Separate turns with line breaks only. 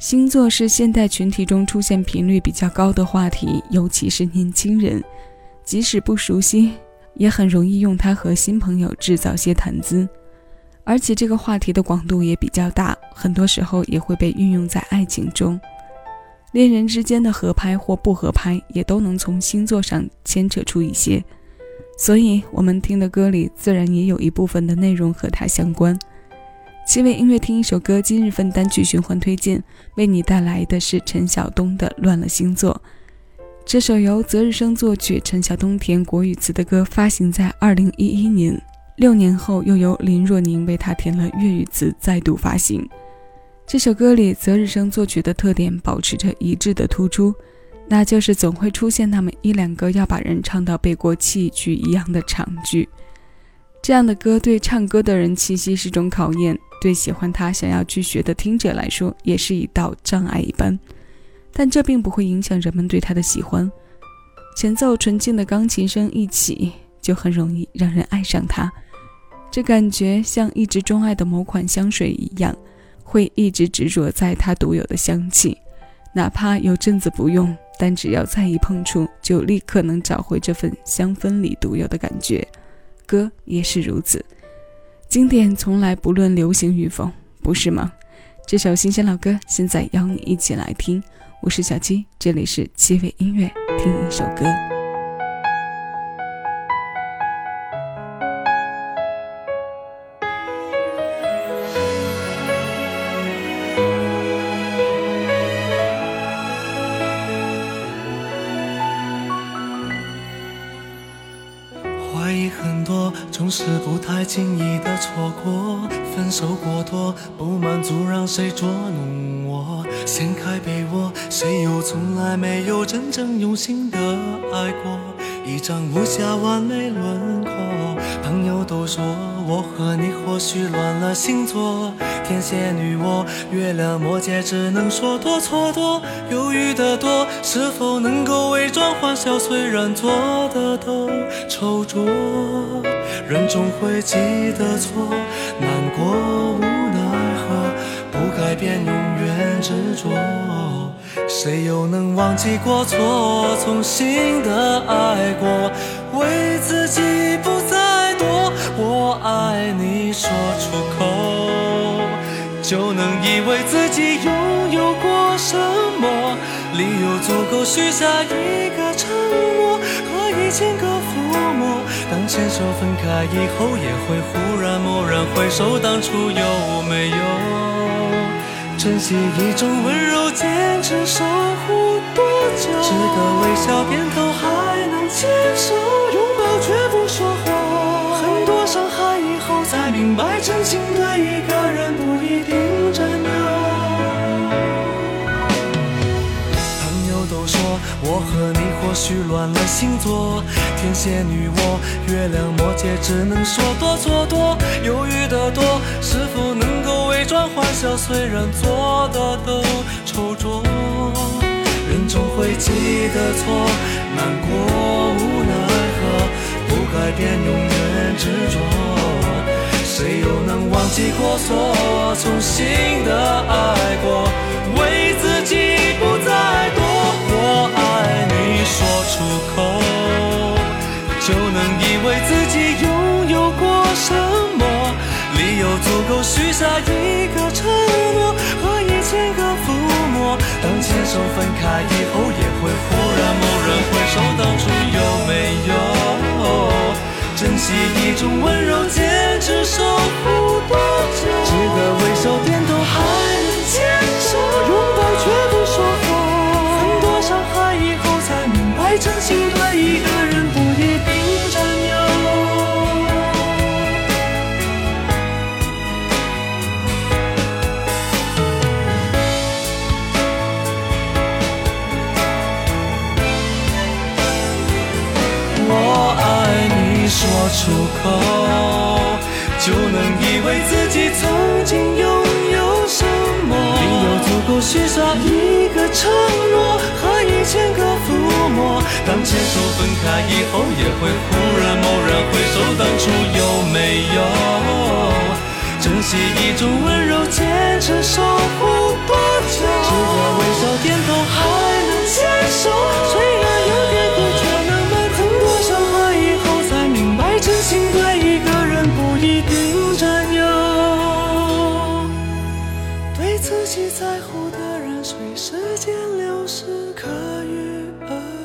星座是现代群体中出现频率比较高的话题，尤其是年轻人，即使不熟悉，也很容易用它和新朋友制造些谈资。而且这个话题的广度也比较大，很多时候也会被运用在爱情中。恋人之间的合拍或不合拍，也都能从星座上牵扯出一些。所以，我们听的歌里自然也有一部分的内容和它相关。七位音乐听一首歌，今日份单曲循环推荐，为你带来的是陈晓东的《乱了星座》。这首由泽日生作曲、陈晓东填国语词的歌，发行在二零一一年。六年后，又由林若宁为他填了粤语词，再度发行。这首歌里，泽日生作曲的特点保持着一致的突出。那就是总会出现那么一两个要把人唱到背过气去一样的长句，这样的歌对唱歌的人气息是种考验，对喜欢他想要去学的听者来说也是一道障碍一般。但这并不会影响人们对他的喜欢。前奏纯净的钢琴声一起，就很容易让人爱上他。这感觉像一直钟爱的某款香水一样，会一直执着在它独有的香气，哪怕有阵子不用。但只要再一碰触，就立刻能找回这份香氛里独有的感觉。歌也是如此，经典从来不论流行与否，不是吗？这首新鲜老歌，现在邀你一起来听。我是小七，这里是七味音乐，听一首歌。
总是不太经意的错过，分手过多，不满足让谁捉弄我？掀开被窝，谁又从来没有真正用心的爱过？一张无瑕完美轮廓，朋友都说我和你或许乱了星座。天蝎女我，月亮摩羯，只能说多错多，犹豫的多，是否能够伪装欢笑？虽然做的都丑拙，人总会记得错，难过无奈何，不改变永远执着。谁又能忘记过错，重新的爱过？为自己不再多，我爱你说出口，就能以为自己拥有过什么？理由足够许下一个承诺一千个抚摸。当牵手分开以后，也会忽然蓦然回首，当初有没有？珍惜一种温柔，坚持守护多久？只个微笑点头，还能牵手，拥抱却不说话。和你或许乱了星座，天蝎女我，月亮摩羯，只能说多错多，犹豫的多，是否能够？伪装欢笑，虽然做的都丑拙，人总会记得错，难过无奈何，不改变永远执着。谁又能忘记过错，重新的爱过？就能以为自己拥有过什么。理由足够许下一个承诺出口，就能以为自己曾经拥有什么。理由足够许下一个承诺和一千个抚摸。当牵手分开以后，也会忽然蓦然回首，当初有没有珍惜一种温柔，坚持守护自己在乎的人，随时间流逝可遇而。